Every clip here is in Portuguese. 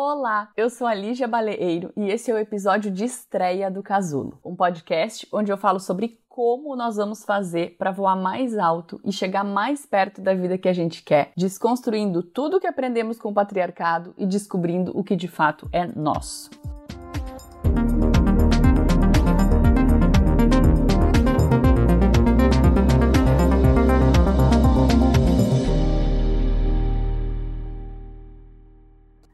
Olá, eu sou a Lígia Baleeiro e esse é o episódio de estreia do Casulo, um podcast onde eu falo sobre como nós vamos fazer para voar mais alto e chegar mais perto da vida que a gente quer, desconstruindo tudo que aprendemos com o patriarcado e descobrindo o que de fato é nosso.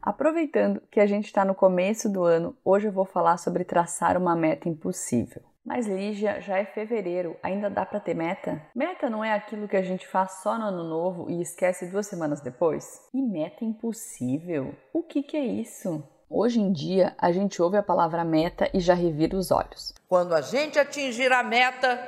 Aproveitando que a gente está no começo do ano, hoje eu vou falar sobre traçar uma meta impossível. Mas Lígia, já é fevereiro, ainda dá para ter meta? Meta não é aquilo que a gente faz só no ano novo e esquece duas semanas depois? E meta impossível? O que, que é isso? Hoje em dia, a gente ouve a palavra meta e já revira os olhos. Quando a gente atingir a meta,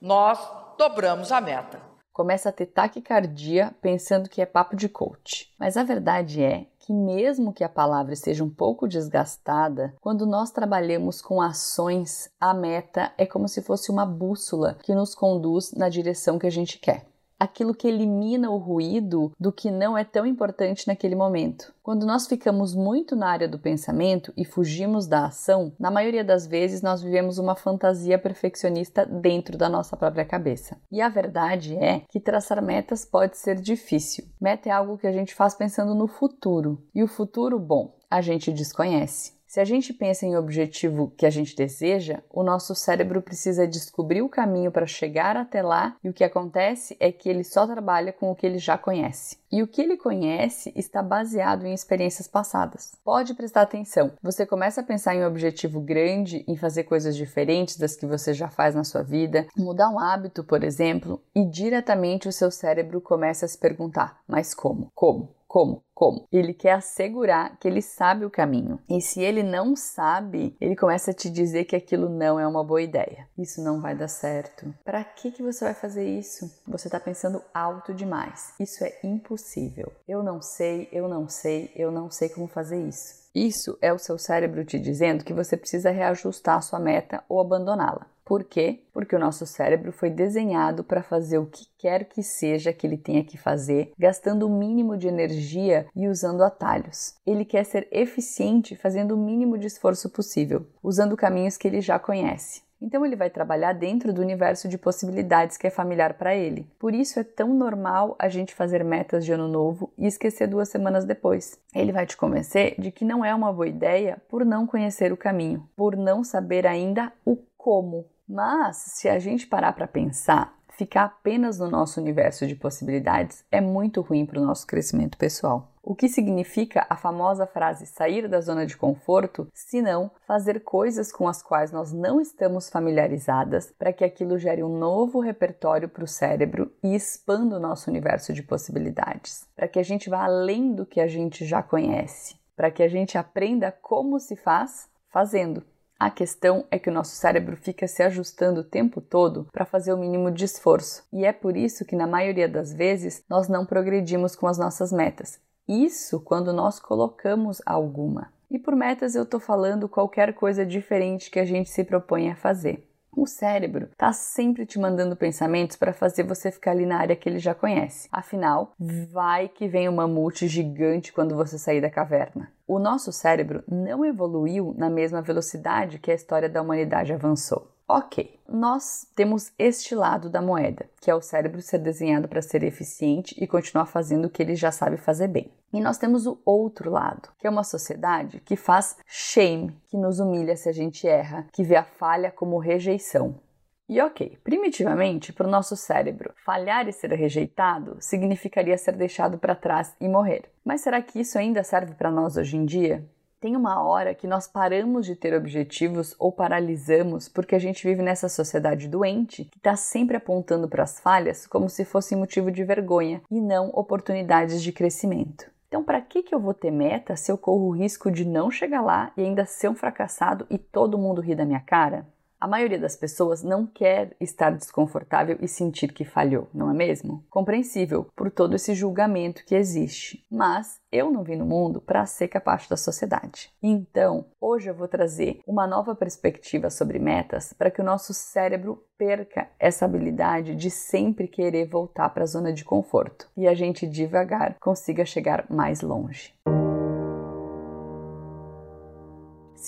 nós dobramos a meta. Começa a ter taquicardia pensando que é papo de coach. Mas a verdade é que, mesmo que a palavra esteja um pouco desgastada, quando nós trabalhamos com ações, a meta é como se fosse uma bússola que nos conduz na direção que a gente quer aquilo que elimina o ruído do que não é tão importante naquele momento. Quando nós ficamos muito na área do pensamento e fugimos da ação, na maioria das vezes nós vivemos uma fantasia perfeccionista dentro da nossa própria cabeça. E a verdade é que traçar metas pode ser difícil. Meta é algo que a gente faz pensando no futuro. E o futuro, bom, a gente desconhece. Se a gente pensa em objetivo que a gente deseja, o nosso cérebro precisa descobrir o caminho para chegar até lá e o que acontece é que ele só trabalha com o que ele já conhece. E o que ele conhece está baseado em experiências passadas. Pode prestar atenção. Você começa a pensar em um objetivo grande, em fazer coisas diferentes das que você já faz na sua vida, mudar um hábito, por exemplo, e diretamente o seu cérebro começa a se perguntar: mas como? Como? Como? Como? Ele quer assegurar que ele sabe o caminho. E se ele não sabe, ele começa a te dizer que aquilo não é uma boa ideia. Isso não vai dar certo. Para que que você vai fazer isso? Você está pensando alto demais. Isso é impossível. Eu não sei, eu não sei, eu não sei como fazer isso. Isso é o seu cérebro te dizendo que você precisa reajustar a sua meta ou abandoná-la. Por quê? Porque o nosso cérebro foi desenhado para fazer o que quer que seja que ele tenha que fazer, gastando o mínimo de energia e usando atalhos. Ele quer ser eficiente fazendo o mínimo de esforço possível, usando caminhos que ele já conhece. Então ele vai trabalhar dentro do universo de possibilidades que é familiar para ele. Por isso é tão normal a gente fazer metas de ano novo e esquecer duas semanas depois. Ele vai te convencer de que não é uma boa ideia por não conhecer o caminho, por não saber ainda o como. Mas, se a gente parar para pensar, ficar apenas no nosso universo de possibilidades é muito ruim para o nosso crescimento pessoal. O que significa a famosa frase sair da zona de conforto, se não fazer coisas com as quais nós não estamos familiarizadas para que aquilo gere um novo repertório para o cérebro e expanda o nosso universo de possibilidades, para que a gente vá além do que a gente já conhece, para que a gente aprenda como se faz fazendo. A questão é que o nosso cérebro fica se ajustando o tempo todo para fazer o mínimo de esforço, e é por isso que na maioria das vezes nós não progredimos com as nossas metas. Isso quando nós colocamos alguma. E por metas eu estou falando qualquer coisa diferente que a gente se propõe a fazer. O cérebro está sempre te mandando pensamentos para fazer você ficar ali na área que ele já conhece. Afinal, vai que vem um mamute gigante quando você sair da caverna. O nosso cérebro não evoluiu na mesma velocidade que a história da humanidade avançou. Ok, nós temos este lado da moeda, que é o cérebro ser desenhado para ser eficiente e continuar fazendo o que ele já sabe fazer bem. E nós temos o outro lado, que é uma sociedade que faz shame, que nos humilha se a gente erra, que vê a falha como rejeição. E ok, primitivamente, para o nosso cérebro, falhar e ser rejeitado significaria ser deixado para trás e morrer. Mas será que isso ainda serve para nós hoje em dia? Tem uma hora que nós paramos de ter objetivos ou paralisamos porque a gente vive nessa sociedade doente que está sempre apontando para as falhas como se fosse motivo de vergonha e não oportunidades de crescimento. Então, para que, que eu vou ter meta se eu corro o risco de não chegar lá e ainda ser um fracassado e todo mundo rir da minha cara? A maioria das pessoas não quer estar desconfortável e sentir que falhou, não é mesmo? Compreensível por todo esse julgamento que existe. Mas eu não vim no mundo para ser capaz da sociedade. Então, hoje eu vou trazer uma nova perspectiva sobre metas para que o nosso cérebro perca essa habilidade de sempre querer voltar para a zona de conforto e a gente devagar consiga chegar mais longe.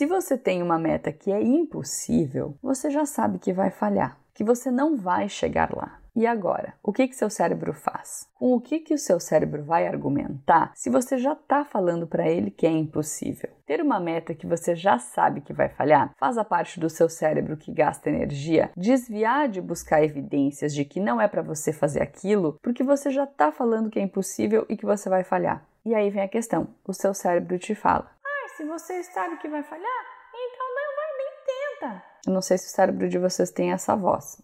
Se você tem uma meta que é impossível, você já sabe que vai falhar, que você não vai chegar lá. E agora, o que que seu cérebro faz? Com o que que o seu cérebro vai argumentar se você já está falando para ele que é impossível? Ter uma meta que você já sabe que vai falhar faz a parte do seu cérebro que gasta energia desviar de buscar evidências de que não é para você fazer aquilo, porque você já está falando que é impossível e que você vai falhar. E aí vem a questão: o seu cérebro te fala: "Ah, se você sabe que vai falhar, então não vai nem tenta". Eu não sei se o cérebro de vocês tem essa voz,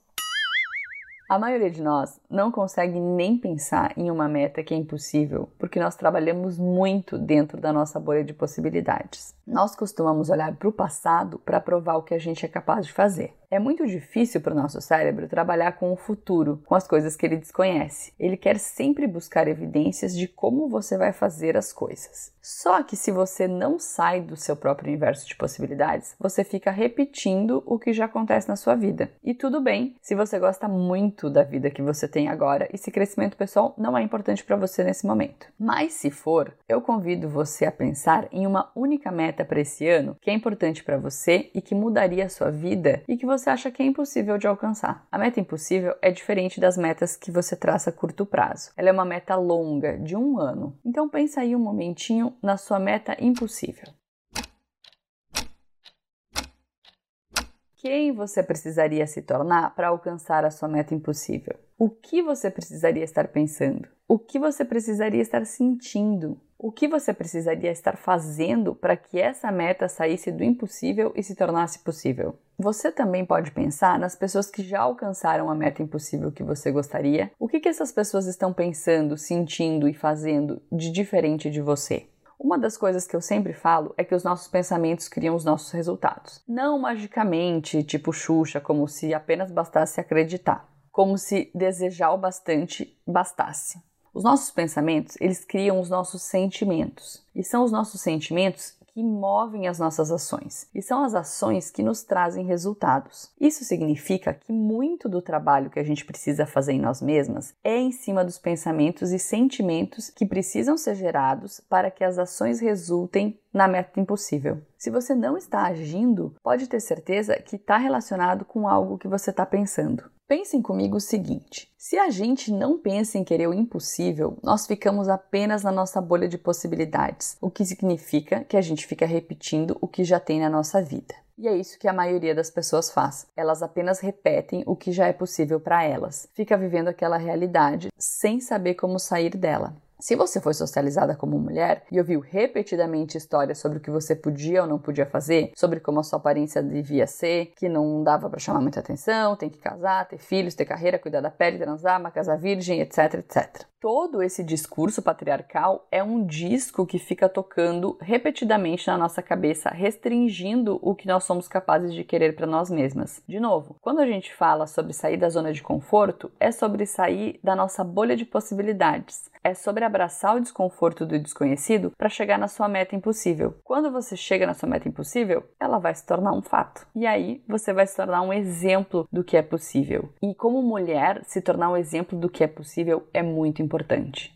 a maioria de nós não consegue nem pensar em uma meta que é impossível, porque nós trabalhamos muito dentro da nossa bolha de possibilidades. Nós costumamos olhar para o passado para provar o que a gente é capaz de fazer. É muito difícil para o nosso cérebro trabalhar com o futuro, com as coisas que ele desconhece. Ele quer sempre buscar evidências de como você vai fazer as coisas. Só que se você não sai do seu próprio universo de possibilidades, você fica repetindo o que já acontece na sua vida. E tudo bem se você gosta muito da vida que você tem agora e se crescimento pessoal não é importante para você nesse momento. Mas se for, eu convido você a pensar em uma única meta para esse ano que é importante para você e que mudaria a sua vida e que você você acha que é impossível de alcançar. A meta impossível é diferente das metas que você traça a curto prazo. Ela é uma meta longa, de um ano. Então pensa aí um momentinho na sua meta impossível. Quem você precisaria se tornar para alcançar a sua meta impossível? O que você precisaria estar pensando? O que você precisaria estar sentindo? O que você precisaria estar fazendo para que essa meta saísse do impossível e se tornasse possível? Você também pode pensar nas pessoas que já alcançaram a meta impossível que você gostaria. O que, que essas pessoas estão pensando, sentindo e fazendo de diferente de você? Uma das coisas que eu sempre falo é que os nossos pensamentos criam os nossos resultados. Não magicamente, tipo Xuxa, como se apenas bastasse acreditar, como se desejar o bastante bastasse. Os nossos pensamentos, eles criam os nossos sentimentos. E são os nossos sentimentos que movem as nossas ações e são as ações que nos trazem resultados. Isso significa que muito do trabalho que a gente precisa fazer em nós mesmas é em cima dos pensamentos e sentimentos que precisam ser gerados para que as ações resultem na meta impossível. Se você não está agindo, pode ter certeza que está relacionado com algo que você está pensando. Pensem comigo o seguinte: se a gente não pensa em querer o impossível, nós ficamos apenas na nossa bolha de possibilidades, o que significa que a gente fica repetindo o que já tem na nossa vida. E é isso que a maioria das pessoas faz. Elas apenas repetem o que já é possível para elas. Fica vivendo aquela realidade sem saber como sair dela. Se você foi socializada como mulher e ouviu repetidamente histórias sobre o que você podia ou não podia fazer, sobre como a sua aparência devia ser, que não dava para chamar muita atenção, tem que casar, ter filhos, ter carreira, cuidar da pele, transar, uma casa virgem, etc, etc. Todo esse discurso patriarcal é um disco que fica tocando repetidamente na nossa cabeça, restringindo o que nós somos capazes de querer para nós mesmas. De novo, quando a gente fala sobre sair da zona de conforto, é sobre sair da nossa bolha de possibilidades é sobre abraçar o desconforto do desconhecido para chegar na sua meta impossível. Quando você chega na sua meta impossível, ela vai se tornar um fato. E aí você vai se tornar um exemplo do que é possível. E como mulher, se tornar um exemplo do que é possível é muito importante importante.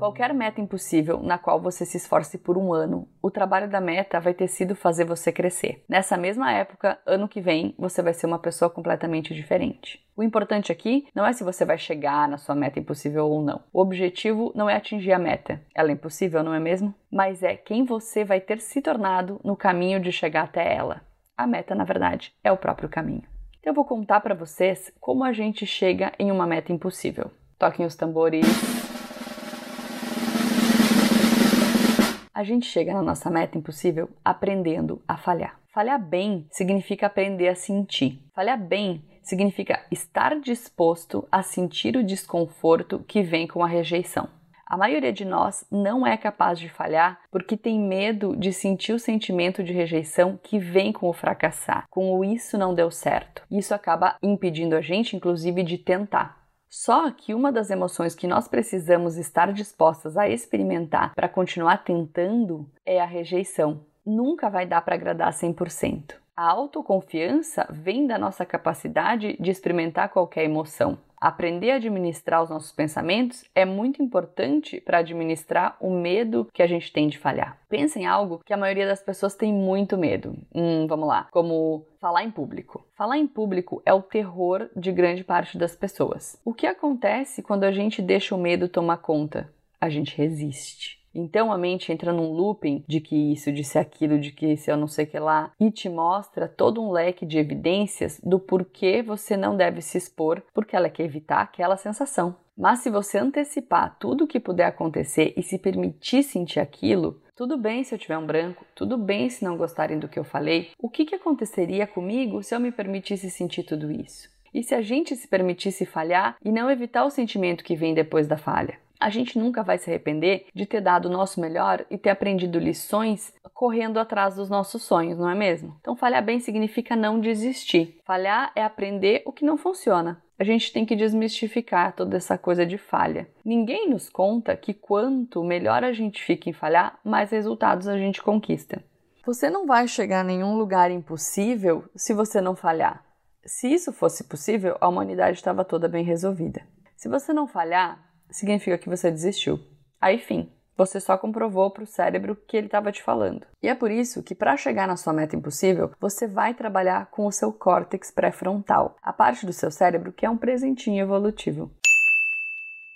Qualquer meta impossível na qual você se esforce por um ano, o trabalho da meta vai ter sido fazer você crescer. Nessa mesma época, ano que vem, você vai ser uma pessoa completamente diferente. O importante aqui não é se você vai chegar na sua meta impossível ou não. O objetivo não é atingir a meta. Ela é impossível, não é mesmo? Mas é quem você vai ter se tornado no caminho de chegar até ela. A meta, na verdade, é o próprio caminho. Então, eu vou contar para vocês como a gente chega em uma meta impossível. Toquem os tambores. A gente chega na nossa meta impossível aprendendo a falhar. Falhar bem significa aprender a sentir. Falhar bem significa estar disposto a sentir o desconforto que vem com a rejeição. A maioria de nós não é capaz de falhar porque tem medo de sentir o sentimento de rejeição que vem com o fracassar, com o isso não deu certo. Isso acaba impedindo a gente, inclusive, de tentar. Só que uma das emoções que nós precisamos estar dispostas a experimentar para continuar tentando é a rejeição. Nunca vai dar para agradar 100%. A autoconfiança vem da nossa capacidade de experimentar qualquer emoção. Aprender a administrar os nossos pensamentos é muito importante para administrar o medo que a gente tem de falhar. Pensa em algo que a maioria das pessoas tem muito medo. Hum, vamos lá, como falar em público. Falar em público é o terror de grande parte das pessoas. O que acontece quando a gente deixa o medo tomar conta? A gente resiste. Então a mente entra num looping de que isso, de aquilo, de que isso eu não sei que lá, e te mostra todo um leque de evidências do porquê você não deve se expor, porque ela quer evitar aquela sensação. Mas se você antecipar tudo o que puder acontecer e se permitir sentir aquilo, tudo bem se eu tiver um branco, tudo bem se não gostarem do que eu falei. O que, que aconteceria comigo se eu me permitisse sentir tudo isso? E se a gente se permitisse falhar e não evitar o sentimento que vem depois da falha? A gente nunca vai se arrepender de ter dado o nosso melhor e ter aprendido lições correndo atrás dos nossos sonhos, não é mesmo? Então, falhar bem significa não desistir. Falhar é aprender o que não funciona. A gente tem que desmistificar toda essa coisa de falha. Ninguém nos conta que quanto melhor a gente fica em falhar, mais resultados a gente conquista. Você não vai chegar a nenhum lugar impossível se você não falhar. Se isso fosse possível, a humanidade estava toda bem resolvida. Se você não falhar, significa que você desistiu. Aí, fim. Você só comprovou para o cérebro que ele estava te falando. E é por isso que, para chegar na sua meta impossível, você vai trabalhar com o seu córtex pré-frontal, a parte do seu cérebro que é um presentinho evolutivo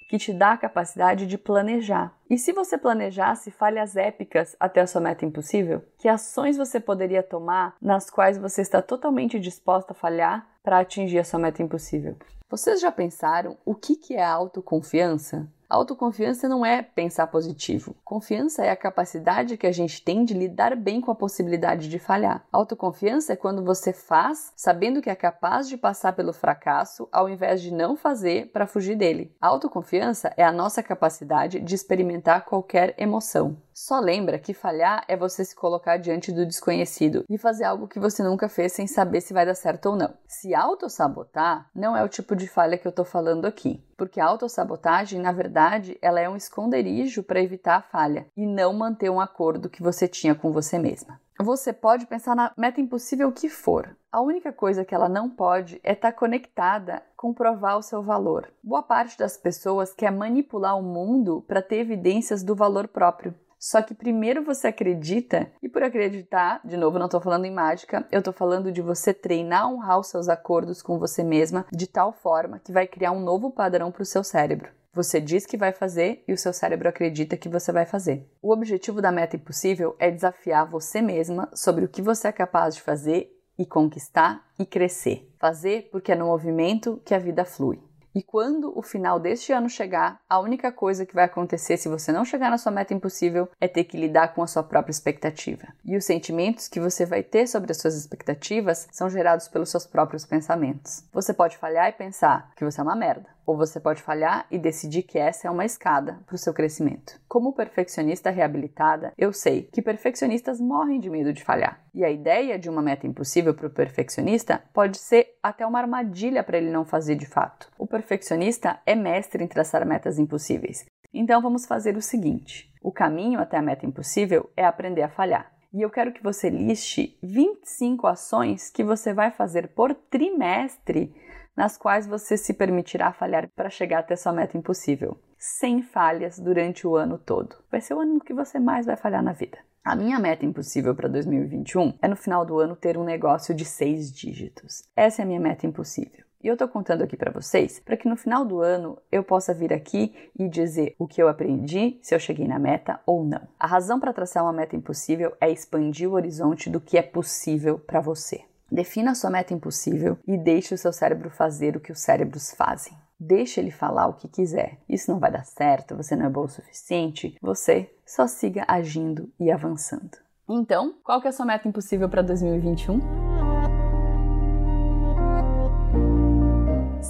que te dá a capacidade de planejar. E se você planejasse falhas épicas até a sua meta impossível, que ações você poderia tomar nas quais você está totalmente disposta a falhar para atingir a sua meta impossível? Vocês já pensaram o que, que é autoconfiança? Autoconfiança não é pensar positivo. Confiança é a capacidade que a gente tem de lidar bem com a possibilidade de falhar. Autoconfiança é quando você faz sabendo que é capaz de passar pelo fracasso ao invés de não fazer para fugir dele. autoconfiança é a nossa capacidade de experimentar qualquer emoção. Só lembra que falhar é você se colocar diante do desconhecido e fazer algo que você nunca fez sem saber se vai dar certo ou não. Se autossabotar não é o tipo de falha que eu tô falando aqui, porque a autossabotagem, na verdade, ela é um esconderijo para evitar a falha e não manter um acordo que você tinha com você mesma. Você pode pensar na meta impossível que for. A única coisa que ela não pode é estar tá conectada com provar o seu valor. Boa parte das pessoas quer manipular o mundo para ter evidências do valor próprio. Só que primeiro você acredita, e por acreditar, de novo, não estou falando em mágica, eu estou falando de você treinar, honrar os seus acordos com você mesma de tal forma que vai criar um novo padrão para o seu cérebro. Você diz que vai fazer e o seu cérebro acredita que você vai fazer. O objetivo da meta impossível é desafiar você mesma sobre o que você é capaz de fazer e conquistar e crescer. Fazer porque é no movimento que a vida flui. E quando o final deste ano chegar, a única coisa que vai acontecer se você não chegar na sua meta impossível é ter que lidar com a sua própria expectativa. E os sentimentos que você vai ter sobre as suas expectativas são gerados pelos seus próprios pensamentos. Você pode falhar e pensar que você é uma merda ou você pode falhar e decidir que essa é uma escada para o seu crescimento. Como perfeccionista reabilitada, eu sei que perfeccionistas morrem de medo de falhar. E a ideia de uma meta impossível para o perfeccionista pode ser até uma armadilha para ele não fazer de fato. O perfeccionista é mestre em traçar metas impossíveis. Então vamos fazer o seguinte: o caminho até a meta impossível é aprender a falhar. E eu quero que você liste 25 ações que você vai fazer por trimestre nas quais você se permitirá falhar para chegar até sua meta impossível, sem falhas durante o ano todo. Vai ser o ano que você mais vai falhar na vida. A minha meta impossível para 2021 é no final do ano ter um negócio de seis dígitos. Essa é a minha meta impossível. E eu estou contando aqui para vocês para que no final do ano eu possa vir aqui e dizer o que eu aprendi, se eu cheguei na meta ou não. A razão para traçar uma meta impossível é expandir o horizonte do que é possível para você. Defina a sua meta impossível e deixe o seu cérebro fazer o que os cérebros fazem. Deixe ele falar o que quiser. Isso não vai dar certo, você não é bom o suficiente. Você só siga agindo e avançando. Então, qual que é a sua meta impossível para 2021?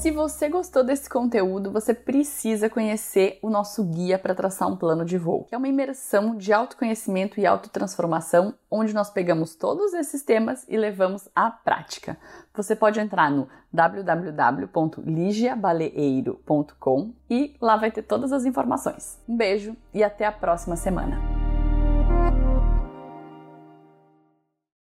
Se você gostou desse conteúdo, você precisa conhecer o nosso guia para traçar um plano de voo, que é uma imersão de autoconhecimento e autotransformação, onde nós pegamos todos esses temas e levamos à prática. Você pode entrar no www.ligiabaleeiro.com e lá vai ter todas as informações. Um beijo e até a próxima semana.